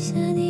下你。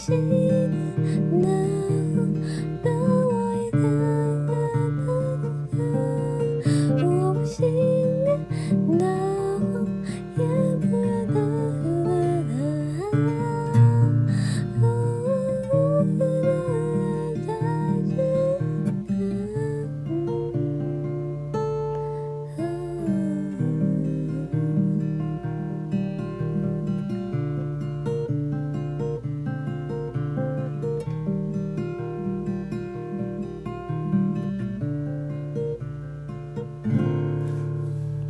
纪念那。